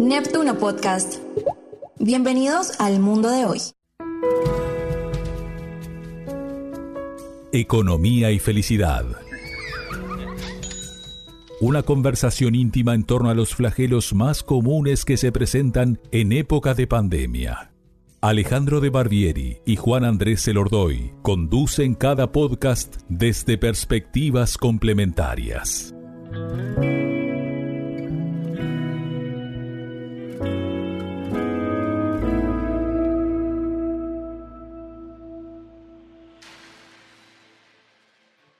Neptuno Podcast. Bienvenidos al mundo de hoy. Economía y felicidad. Una conversación íntima en torno a los flagelos más comunes que se presentan en época de pandemia. Alejandro de Barbieri y Juan Andrés Elordoy conducen cada podcast desde perspectivas complementarias.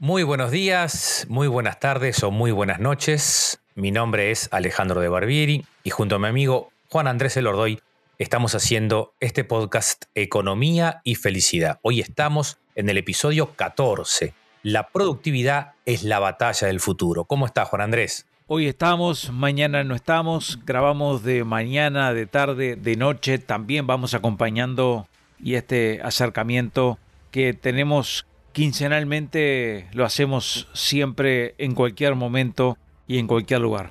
Muy buenos días, muy buenas tardes o muy buenas noches. Mi nombre es Alejandro de Barbieri y junto a mi amigo Juan Andrés Elordoy estamos haciendo este podcast Economía y Felicidad. Hoy estamos en el episodio 14. La productividad es la batalla del futuro. ¿Cómo está Juan Andrés? Hoy estamos, mañana no estamos, grabamos de mañana, de tarde, de noche, también vamos acompañando y este acercamiento que tenemos quincenalmente lo hacemos siempre en cualquier momento y en cualquier lugar.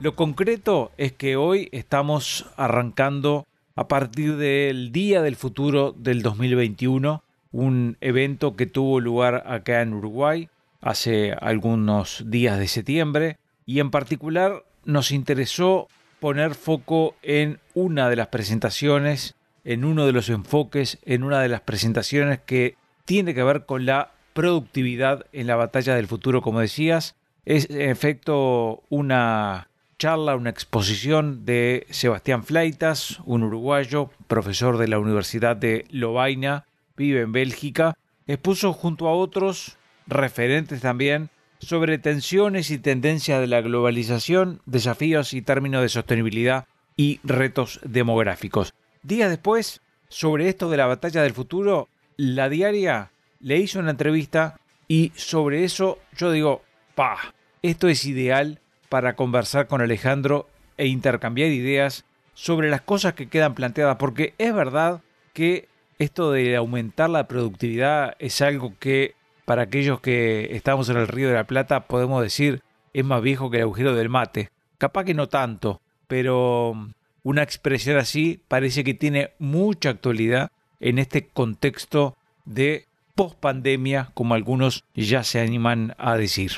Lo concreto es que hoy estamos arrancando a partir del Día del Futuro del 2021, un evento que tuvo lugar acá en Uruguay hace algunos días de septiembre y en particular nos interesó poner foco en una de las presentaciones, en uno de los enfoques, en una de las presentaciones que tiene que ver con la productividad en la batalla del futuro, como decías. Es en efecto una charla, una exposición de Sebastián Fleitas, un uruguayo, profesor de la Universidad de Lovaina, vive en Bélgica, expuso junto a otros referentes también sobre tensiones y tendencias de la globalización, desafíos y términos de sostenibilidad y retos demográficos. Días después, sobre esto de la batalla del futuro, la diaria le hizo una entrevista y sobre eso yo digo, pa, esto es ideal para conversar con Alejandro e intercambiar ideas sobre las cosas que quedan planteadas, porque es verdad que esto de aumentar la productividad es algo que para aquellos que estamos en el Río de la Plata, podemos decir, es más viejo que el agujero del mate. Capaz que no tanto, pero una expresión así parece que tiene mucha actualidad en este contexto de pospandemia, como algunos ya se animan a decir.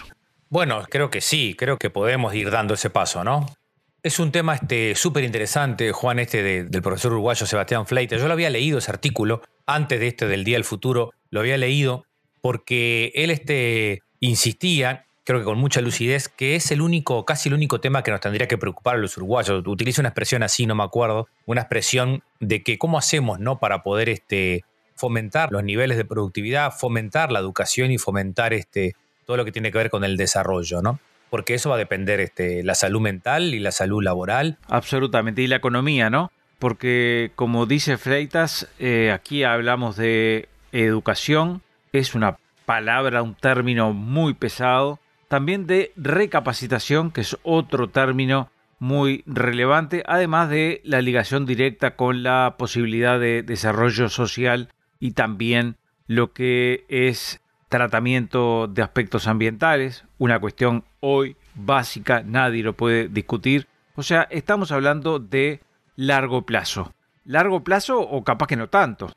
Bueno, creo que sí, creo que podemos ir dando ese paso, ¿no? Es un tema súper este, interesante, Juan, este del profesor uruguayo Sebastián Fleita. Yo lo había leído ese artículo antes de este del Día del Futuro, lo había leído porque él este, insistía, creo que con mucha lucidez, que es el único, casi el único tema que nos tendría que preocupar a los uruguayos. Utiliza una expresión así, no me acuerdo, una expresión de que cómo hacemos ¿no? para poder este, fomentar los niveles de productividad, fomentar la educación y fomentar este, todo lo que tiene que ver con el desarrollo, ¿no? Porque eso va a depender este, la salud mental y la salud laboral. Absolutamente, y la economía, ¿no? Porque como dice Freitas, eh, aquí hablamos de educación, es una palabra, un término muy pesado. También de recapacitación, que es otro término muy relevante, además de la ligación directa con la posibilidad de desarrollo social y también lo que es tratamiento de aspectos ambientales, una cuestión hoy básica, nadie lo puede discutir. O sea, estamos hablando de largo plazo. Largo plazo o capaz que no tanto.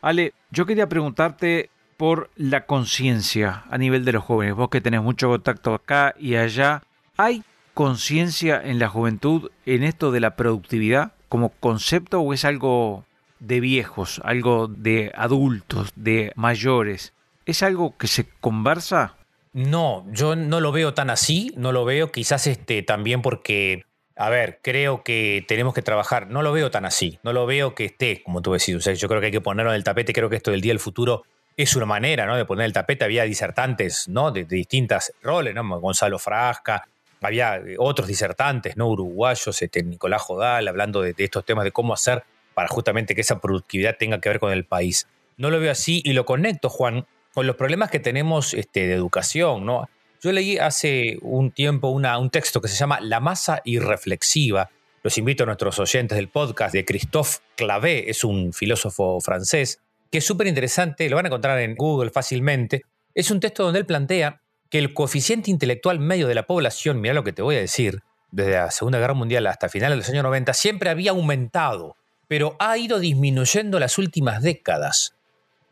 Ale, yo quería preguntarte por la conciencia a nivel de los jóvenes. Vos que tenés mucho contacto acá y allá, ¿hay conciencia en la juventud en esto de la productividad como concepto o es algo de viejos, algo de adultos, de mayores? ¿Es algo que se conversa? No, yo no lo veo tan así, no lo veo quizás este, también porque, a ver, creo que tenemos que trabajar, no lo veo tan así, no lo veo que esté, como tú decís, o sea, yo creo que hay que ponerlo en el tapete, creo que esto del día del futuro es una manera ¿no? de poner el tapete. Había disertantes ¿no? de, distintas roles, ¿no? Gonzalo Frasca, había eh, otros disertantes ¿no? uruguayos, este, Nicolás Jodal, hablando de, estos temas, de cómo hacer para justamente que esa productividad tenga que ver con el país. No lo veo así y lo conecto, Juan, con los problemas que tenemos este, de educación. ¿no? Yo leí hace un tiempo una, un texto que se llama La masa irreflexiva, los invito a nuestros oyentes del podcast de Christophe Clavé, es un filósofo francés, que es súper interesante, lo van a encontrar en Google fácilmente. Es un texto donde él plantea que el coeficiente intelectual medio de la población, mira lo que te voy a decir, desde la Segunda Guerra Mundial hasta finales de los años 90, siempre había aumentado, pero ha ido disminuyendo las últimas décadas.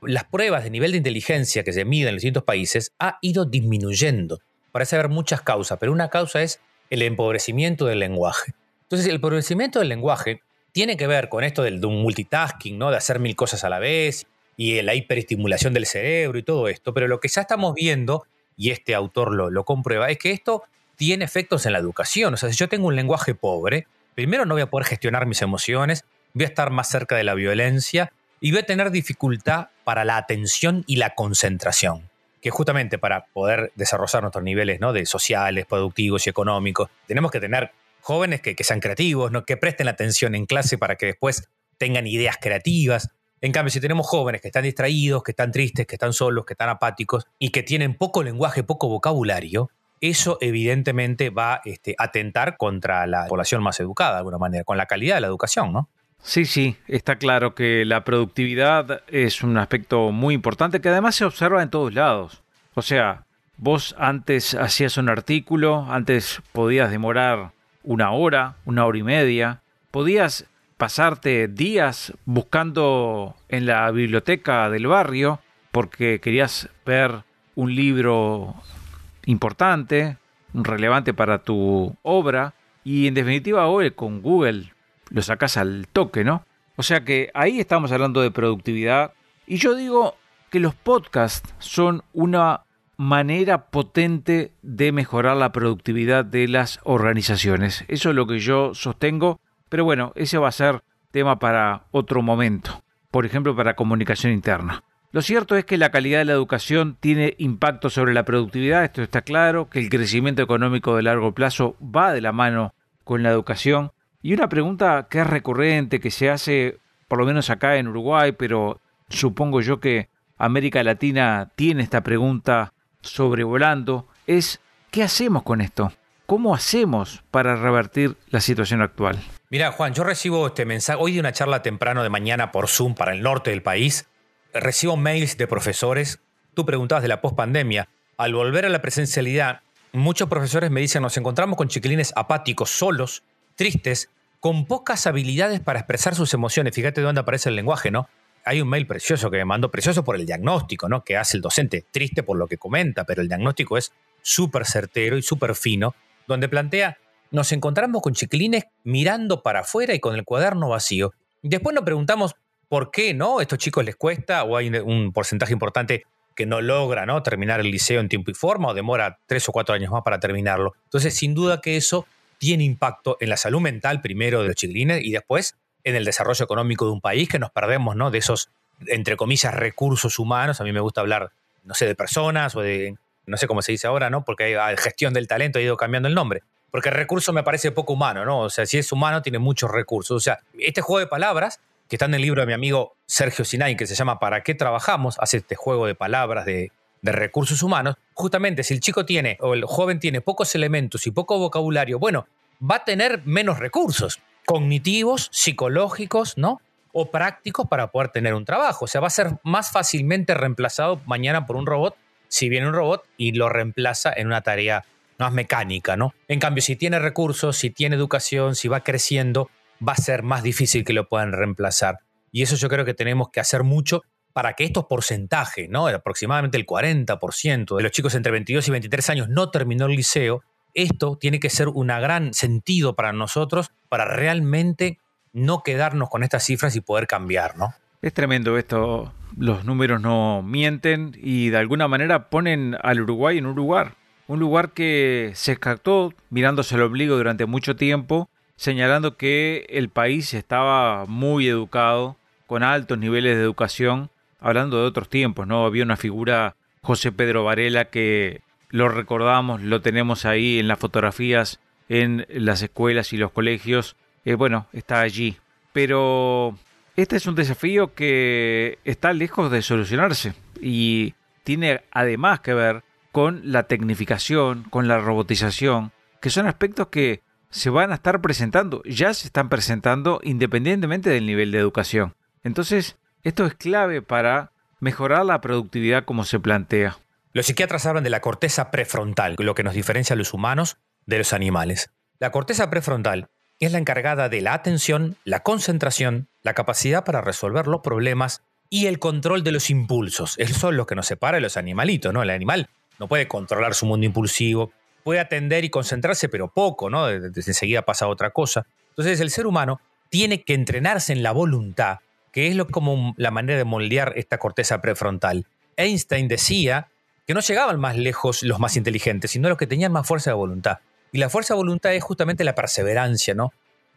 Las pruebas de nivel de inteligencia que se miden en los distintos países ha ido disminuyendo. Parece haber muchas causas, pero una causa es el empobrecimiento del lenguaje. Entonces, el empobrecimiento del lenguaje tiene que ver con esto del, de un multitasking, ¿no? de hacer mil cosas a la vez y la hiperestimulación del cerebro y todo esto, pero lo que ya estamos viendo, y este autor lo, comprueba, es que esto tiene efectos en la educación. O sea, si yo tengo un lenguaje pobre, primero no voy a poder gestionar mis emociones, voy a estar más cerca de la violencia y voy a tener dificultad para la atención y la concentración que justamente para poder desarrollar nuestros niveles ¿no? de sociales, productivos y económicos, tenemos que tener jóvenes que, sean creativos, ¿no? que presten atención en clase para que después tengan ideas creativas. En cambio, si tenemos jóvenes que están distraídos, que están tristes, que están solos, que están apáticos y que tienen poco lenguaje, poco vocabulario, eso evidentemente va este, a atentar contra la población más educada de alguna manera, con la calidad de la educación, ¿no? Sí, sí, está claro que la productividad es un aspecto muy importante que además se observa en todos lados. O sea, vos antes hacías un artículo, antes podías demorar una hora, una hora y media, podías pasarte días buscando en la biblioteca del barrio porque querías ver un libro importante, relevante para tu obra, y en definitiva hoy con Google lo sacas al toque, ¿no? O sea que ahí estamos hablando de productividad. Y yo digo que los podcasts son una manera potente de mejorar la productividad de las organizaciones. Eso es lo que yo sostengo. Pero bueno, ese va a ser tema para otro momento. Por ejemplo, para comunicación interna. Lo cierto es que la calidad de la educación tiene impacto sobre la productividad, esto está claro, que el crecimiento económico de largo plazo va de la mano con la educación y una pregunta que es recurrente, que se hace por lo menos acá en Uruguay, pero supongo yo que América Latina tiene esta pregunta sobrevolando, es ¿qué hacemos con esto? ¿Cómo hacemos para revertir la situación actual? Mira, Juan, yo recibo este mensaje hoy de una charla temprano de mañana por Zoom para el norte del país. Recibo mails de profesores. Tú preguntabas de la pospandemia. Al volver a la presencialidad, muchos profesores me dicen, nos encontramos con chiquilines apáticos, solos, tristes, con pocas habilidades para expresar sus emociones. Fíjate de dónde aparece el lenguaje, ¿no? Hay un mail precioso que me mandó, precioso por el diagnóstico, ¿no? Que hace el docente, triste por lo que comenta, pero el diagnóstico es súper certero y súper fino, donde plantea, nos encontramos con chiquilines mirando para afuera y con el cuaderno vacío. Después nos preguntamos por qué, ¿no? Estos chicos les cuesta o hay un porcentaje importante que no logra, ¿no? Terminar el liceo en tiempo y forma o demora tres o cuatro años más para terminarlo. Entonces, sin duda que eso tiene impacto en la salud mental primero de los chiquilines y después en el desarrollo económico de un país que nos perdemos, ¿no? De esos, entre comillas, recursos humanos. A mí me gusta hablar, no sé, de personas o de, no sé cómo se dice ahora, ¿no? Porque hay gestión del talento ha ido cambiando el nombre. Porque recurso me parece poco humano, ¿no? O sea, si es humano tiene muchos recursos. O sea, este juego de palabras que está en el libro de mi amigo Sergio Sinay, que se llama ¿Para qué trabajamos? Hace este juego de palabras de recursos humanos, justamente si el chico tiene o el joven tiene pocos elementos y poco vocabulario, bueno, va a tener menos recursos cognitivos, psicológicos, ¿no? O prácticos para poder tener un trabajo. O sea, va a ser más fácilmente reemplazado mañana por un robot si viene un robot y lo reemplaza en una tarea más mecánica, ¿no? En cambio, si tiene recursos, si tiene educación, si va creciendo, va a ser más difícil que lo puedan reemplazar. Y eso yo creo que tenemos que hacer mucho para que estos porcentajes, ¿no? aproximadamente el 40% de los chicos entre 22 y 23 años no terminó el liceo, esto tiene que ser un gran sentido para nosotros para realmente no quedarnos con estas cifras y poder cambiar, ¿no? Es tremendo esto, los números no mienten y de alguna manera ponen al Uruguay en un lugar, un lugar que se escapó mirándose el obligo durante mucho tiempo, señalando que el país estaba muy educado, con altos niveles de educación, hablando de otros tiempos, ¿no? Había una figura, José Pedro Varela, que lo recordamos, lo tenemos ahí en las fotografías, en las escuelas y los colegios. Eh, bueno, está allí. Pero este es un desafío que está lejos de solucionarse y tiene además que ver con la tecnificación, con la robotización, que son aspectos que se van a estar presentando, ya se están presentando independientemente del nivel de educación. Entonces, esto es clave para mejorar la productividad como se plantea. Los psiquiatras hablan de la corteza prefrontal, lo que nos diferencia a los humanos de los animales. La corteza prefrontal es la encargada de la atención, la concentración, la capacidad para resolver los problemas y el control de los impulsos. Eso es lo que nos separa de los animalitos, ¿no? El animal no puede controlar su mundo impulsivo, puede atender y concentrarse, pero poco, ¿no? Desde enseguida pasa otra cosa. Entonces el ser humano tiene que entrenarse en la voluntad, que es lo, como la manera de moldear esta corteza prefrontal. Einstein decía que no llegaban más lejos los más inteligentes, sino los que tenían más fuerza de voluntad. Y la fuerza de voluntad es justamente la perseverancia, ¿no?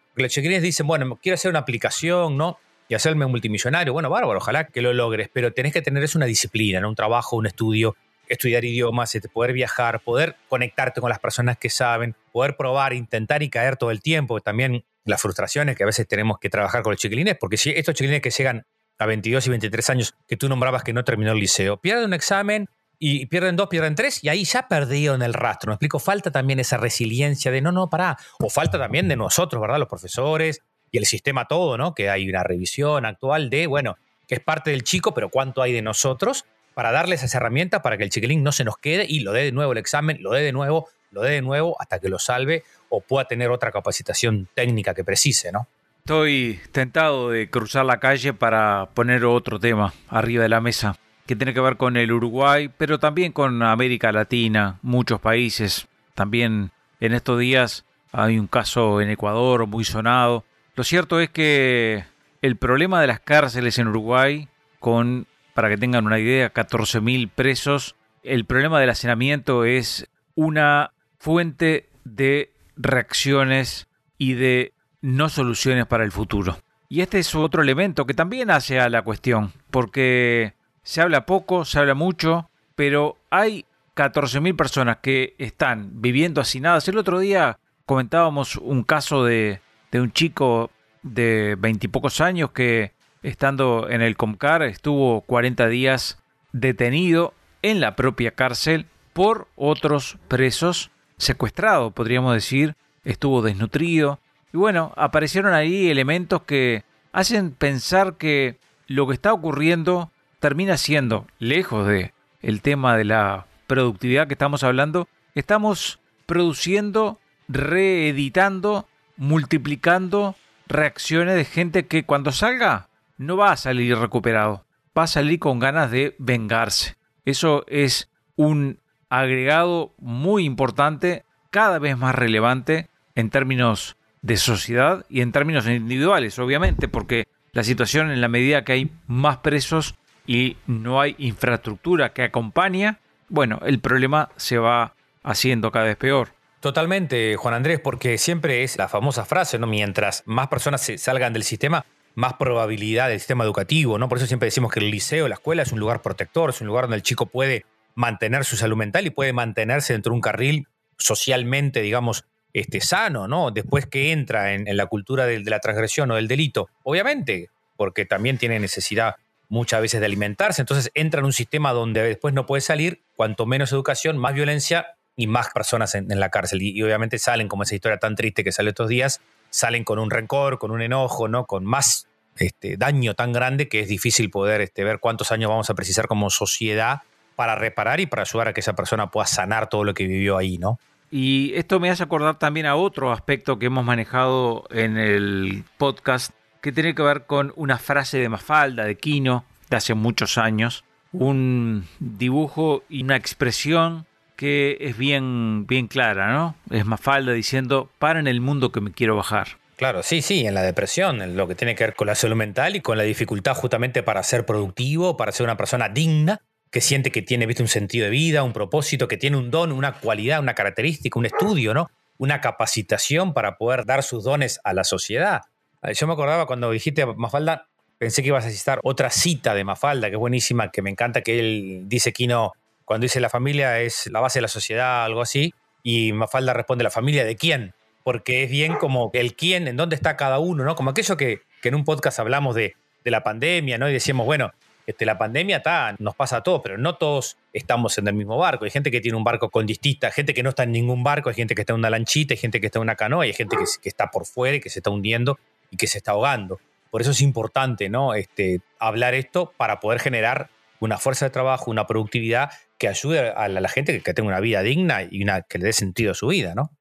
Porque los chiquilines dicen, bueno, quiero hacer una aplicación, ¿no? Y hacerme multimillonario. Bueno, bárbaro, ojalá que lo logres, pero tenés que tener eso una disciplina, ¿no? Un trabajo, un estudio, estudiar idiomas, este, poder viajar, poder conectarte con las personas que saben, poder probar, intentar y caer todo el tiempo. También las frustraciones que a veces tenemos que trabajar con los chiquilines, porque si estos chiquilines que llegan a 22 y 23 años, que tú nombrabas que no terminó el liceo, pierden un examen y pierden dos, pierden tres, y ahí ya perdieron el rastro. Me explico, falta también esa resiliencia de no, no, pará. O falta también de nosotros, ¿verdad? Los profesores y el sistema todo, ¿no? Que hay una revisión actual de, bueno, que es parte del chico, pero cuánto hay de nosotros para darles esa herramienta para que el chiquilín no se nos quede y lo dé de nuevo el examen, lo dé de nuevo, lo dé de nuevo hasta que lo salve o pueda tener otra capacitación técnica que precise, ¿no? Estoy tentado de cruzar la calle para poner otro tema arriba de la mesa, que tiene que ver con el Uruguay, pero también con América Latina, muchos países. También en estos días hay un caso en Ecuador muy sonado. Lo cierto es que el problema de las cárceles en Uruguay, con para que tengan una idea, 14.000 presos. El problema del hacinamiento es una fuente de reacciones y de no soluciones para el futuro. Y este es otro elemento que también hace a la cuestión, porque se habla poco, se habla mucho, pero hay 14.000 personas que están viviendo hacinadas. El otro día comentábamos un caso de, de un chico de veintipocos años que estando en el Comcar, estuvo 40 días detenido en la propia cárcel por otros presos, secuestrado, podríamos decir, estuvo desnutrido. Y bueno, aparecieron ahí elementos que hacen pensar que lo que está ocurriendo termina siendo, lejos de el tema de la productividad que estamos hablando, estamos produciendo, reeditando, multiplicando reacciones de gente que cuando salga no va a salir recuperado, va a salir con ganas de vengarse. Eso es un agregado muy importante, cada vez más relevante en términos de sociedad y en términos individuales, obviamente, porque la situación en la medida que hay más presos y no hay infraestructura que acompaña, bueno, el problema se va haciendo cada vez peor. Totalmente, Juan Andrés, porque siempre es la famosa frase, ¿no? Mientras más personas se salgan del sistema, más probabilidad del sistema educativo, ¿no? Por eso siempre decimos que el liceo, la escuela es un lugar protector, es un lugar donde el chico puede mantener su salud mental y puede mantenerse dentro de un carril socialmente, digamos, este, sano, ¿no? Después que entra en, la cultura de, de, la transgresión o del delito, obviamente, porque también tiene necesidad muchas veces de alimentarse, entonces entra en un sistema donde después no puede salir, cuanto menos educación, más violencia y más personas en, la cárcel. Y, obviamente salen, como esa historia tan triste que sale estos días, salen con un rencor, con un enojo, ¿no? Con más este, daño tan grande que es difícil poder este, ver cuántos años vamos a precisar como sociedad para reparar y para ayudar a que esa persona pueda sanar todo lo que vivió ahí, ¿no? Y esto me hace acordar también a otro aspecto que hemos manejado en el podcast, que tiene que ver con una frase de Mafalda, de Quino, de hace muchos años, un dibujo y una expresión que es bien, bien clara, ¿no? Es Mafalda diciendo, para en el mundo que me quiero bajar. Claro, sí, sí, en la depresión, en lo que tiene que ver con la salud mental y con la dificultad justamente para ser productivo, para ser una persona digna, que siente que tiene ¿viste, un sentido de vida, un propósito, que tiene un don, una cualidad, una característica, un estudio, ¿no? Una capacitación para poder dar sus dones a la sociedad. Eh, yo me acordaba cuando dijiste Mafalda, pensé que ibas a citar otra cita de Mafalda, que es buenísima, que me encanta que él dice que no, cuando dice la familia es la base de la sociedad, algo así, y Mafalda responde, ¿la familia de quién? porque es bien como el quién, en dónde está cada uno, ¿no? Como aquello que, en un podcast hablamos de, la pandemia, ¿no? Y decíamos, bueno, Este, la pandemia está, nos pasa a todos, pero no todos estamos en el mismo barco. Hay gente que tiene un barco con distintas, gente que no está en ningún barco, hay gente que está en una lanchita, hay gente que está en una canoa, hay gente que, que está por fuera y que se está hundiendo y que se está ahogando. Por eso es importante ¿no? este, hablar esto para poder generar una fuerza de trabajo, una productividad que ayude a la, gente que, tenga una vida digna y una, que le dé sentido a su vida. ¿no?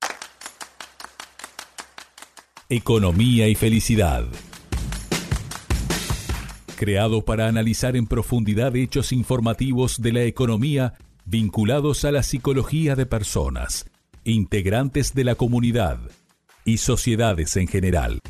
Economía y felicidad. Creado para analizar en profundidad hechos informativos de la economía vinculados a la psicología de personas, integrantes de la comunidad y sociedades en general.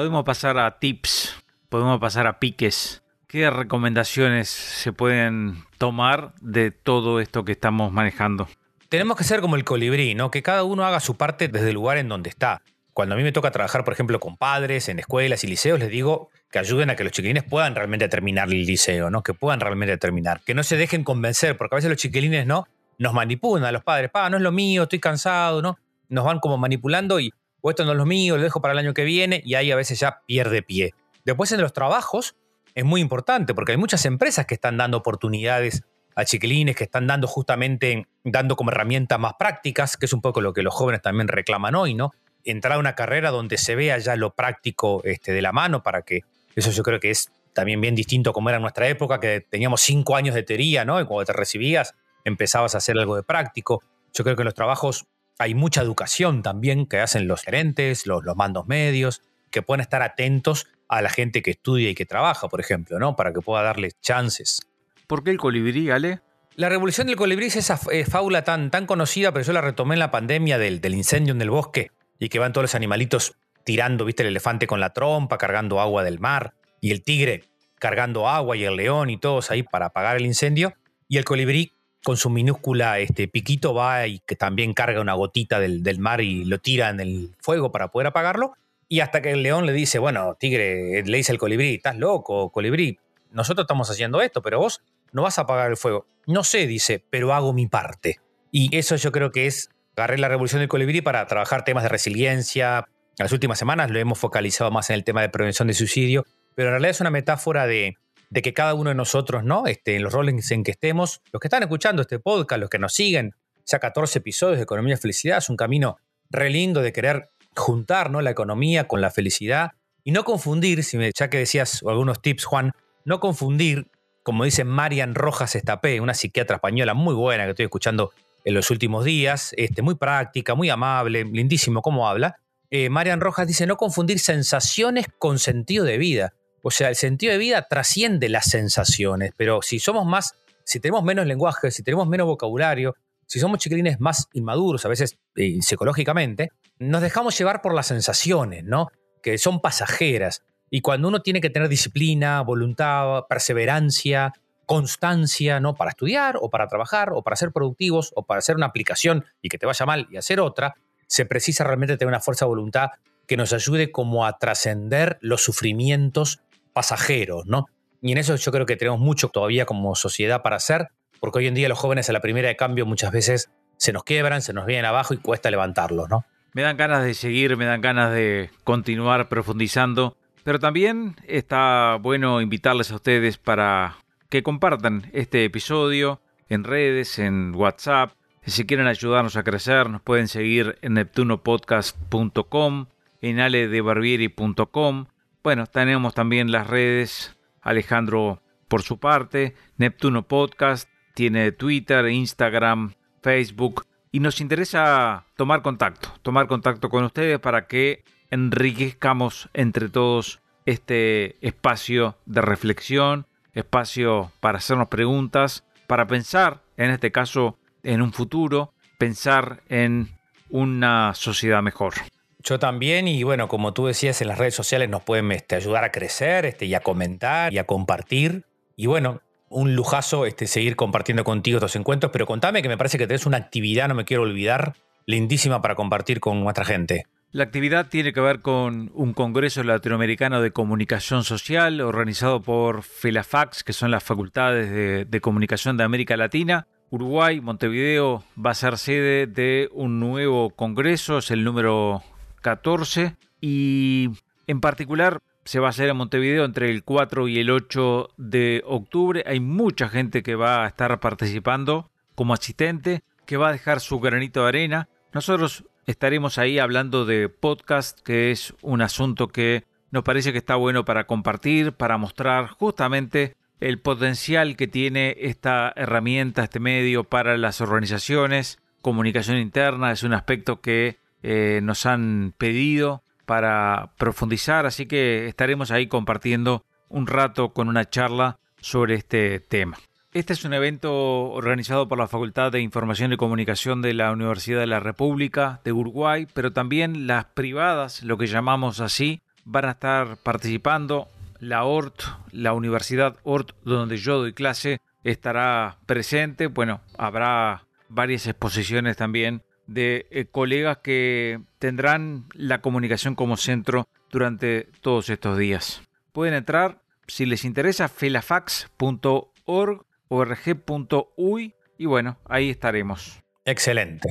Podemos pasar a tips, podemos pasar a piques. ¿Qué recomendaciones se pueden tomar de todo esto que estamos manejando? Tenemos que ser como el colibrí, ¿no? Que cada uno haga su parte desde el lugar en donde está. Cuando a mí me toca trabajar, por ejemplo, con padres en escuelas y liceos, les digo que ayuden a que los chiquilines puedan realmente terminar el liceo, ¿no? Que puedan realmente terminar. Que no se dejen convencer, porque a veces los chiquilines, ¿no? Nos manipulan a los padres. Pa, no es lo mío, estoy cansado, ¿no? Nos van como manipulando y o esto no es lo mío, lo dejo para el año que viene, y ahí a veces ya pierde pie. Después en los trabajos es muy importante, porque hay muchas empresas que están dando oportunidades a chiquilines, que están dando justamente, dando como herramientas más prácticas, que es un poco lo que los jóvenes también reclaman hoy, ¿no? Entrar a una carrera donde se vea ya lo práctico este, de la mano para que eso yo creo que es también bien distinto como era en nuestra época, que teníamos cinco años de teoría, ¿no? Y cuando te recibías empezabas a hacer algo de práctico. Yo creo que en los trabajos hay mucha educación también que hacen los gerentes, los, mandos medios, que pueden estar atentos a la gente que estudia y que trabaja, por ejemplo, ¿no? Para que pueda darles chances. ¿Por qué el colibrí, Ale? La revolución del colibrí es esa eh, fábula tan, tan conocida, pero yo la retomé en la pandemia del, del incendio en el bosque y que van todos los animalitos tirando, viste, el elefante con la trompa, cargando agua del mar, y el tigre cargando agua y el león y todos ahí para apagar el incendio, y el colibrí con su minúscula este, piquito va y que también carga una gotita del, mar y lo tira en el fuego para poder apagarlo. Y hasta que el león le dice, bueno, tigre, le dice al colibrí, estás loco, colibrí, nosotros estamos haciendo esto, pero vos no vas a apagar el fuego. No sé, dice, pero hago mi parte. Y eso yo creo que es, agarré la revolución del colibrí para trabajar temas de resiliencia. En las últimas semanas lo hemos focalizado más en el tema de prevención de suicidio, pero en realidad es una metáfora de, de que cada uno de nosotros, ¿no? Este, en los roles en que estemos, los que están escuchando este podcast, los que nos siguen, ya 14 episodios de Economía y Felicidad, es un camino re lindo de querer juntar ¿no? la economía con la felicidad y no confundir, si me, ya que decías algunos tips, Juan, no confundir, como dice Marian Rojas Estapé, una psiquiatra española muy buena que estoy escuchando en los últimos días, este, muy práctica, muy amable, lindísimo cómo habla. Eh, Marian Rojas dice no confundir sensaciones con sentido de vida. O sea, el sentido de vida trasciende las sensaciones, pero si somos más, si tenemos menos lenguaje, si tenemos menos vocabulario, si somos chiquilines más inmaduros, a veces eh, psicológicamente, nos dejamos llevar por las sensaciones, ¿no? Que son pasajeras. Y cuando uno tiene que tener disciplina, voluntad, perseverancia, constancia, ¿no? Para estudiar o para trabajar o para ser productivos o para hacer una aplicación y que te vaya mal y hacer otra, se precisa realmente tener una fuerza de voluntad que nos ayude como a trascender los sufrimientos pasajeros, ¿no? Y en eso yo creo que tenemos mucho todavía como sociedad para hacer, porque hoy en día los jóvenes a la primera de cambio muchas veces se nos quiebran, se nos vienen abajo y cuesta levantarlos, ¿no? Me dan ganas de seguir, me dan ganas de continuar profundizando, pero también está bueno invitarles a ustedes para que compartan este episodio en redes, en WhatsApp. Si quieren ayudarnos a crecer, nos pueden seguir en neptunopodcast.com, en aledebarbieri.com bueno, tenemos también las redes, Alejandro por su parte, Neptuno Podcast, tiene Twitter, Instagram, Facebook, y nos interesa tomar contacto, tomar contacto con ustedes para que enriquezcamos entre todos este espacio de reflexión, espacio para hacernos preguntas, para pensar, en este caso, en un futuro, pensar en una sociedad mejor. Yo también, y bueno, como tú decías, en las redes sociales nos pueden este, ayudar a crecer este, y a comentar y a compartir. Y bueno, un lujazo este, seguir compartiendo contigo estos encuentros, pero contame que me parece que tenés una actividad, no me quiero olvidar, lindísima para compartir con nuestra gente. La actividad tiene que ver con un Congreso Latinoamericano de Comunicación Social organizado por FELAFAX, que son las facultades de, de Comunicación de América Latina. Uruguay, Montevideo va a ser sede de un nuevo congreso, es el número 14 y en particular se va a hacer en Montevideo entre el 4 y el 8 de octubre. Hay mucha gente que va a estar participando como asistente, que va a dejar su granito de arena. Nosotros estaremos ahí hablando de podcast, que es un asunto que nos parece que está bueno para compartir, para mostrar justamente el potencial que tiene esta herramienta, este medio para las organizaciones. Comunicación interna es un aspecto que eh, nos han pedido para profundizar, así que estaremos ahí compartiendo un rato con una charla sobre este tema. Este es un evento organizado por la Facultad de Información y Comunicación de la Universidad de la República de Uruguay, pero también las privadas, lo que llamamos así, van a estar participando la ORT, la Universidad ORT, donde yo doy clase, estará presente. Bueno, habrá varias exposiciones también de eh, colegas que tendrán la comunicación como centro durante todos estos días. Pueden entrar, si les interesa, felafax.org, org.uy y bueno, ahí estaremos. Excelente.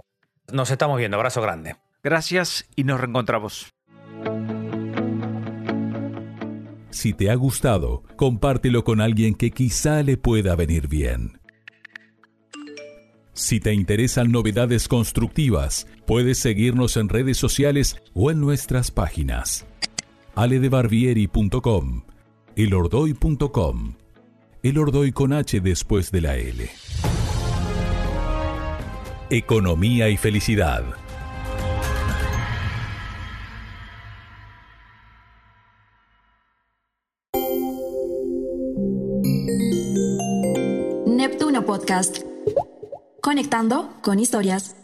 Nos estamos viendo. Abrazo grande. Gracias y nos reencontramos. Si te ha gustado, compártelo con alguien que quizá le pueda venir bien. Si te interesan novedades constructivas, puedes seguirnos en redes sociales o en nuestras páginas. aledebarbieri.com, elordoy.com, el Ordoy con H después de la L. Economía y felicidad. Con historias.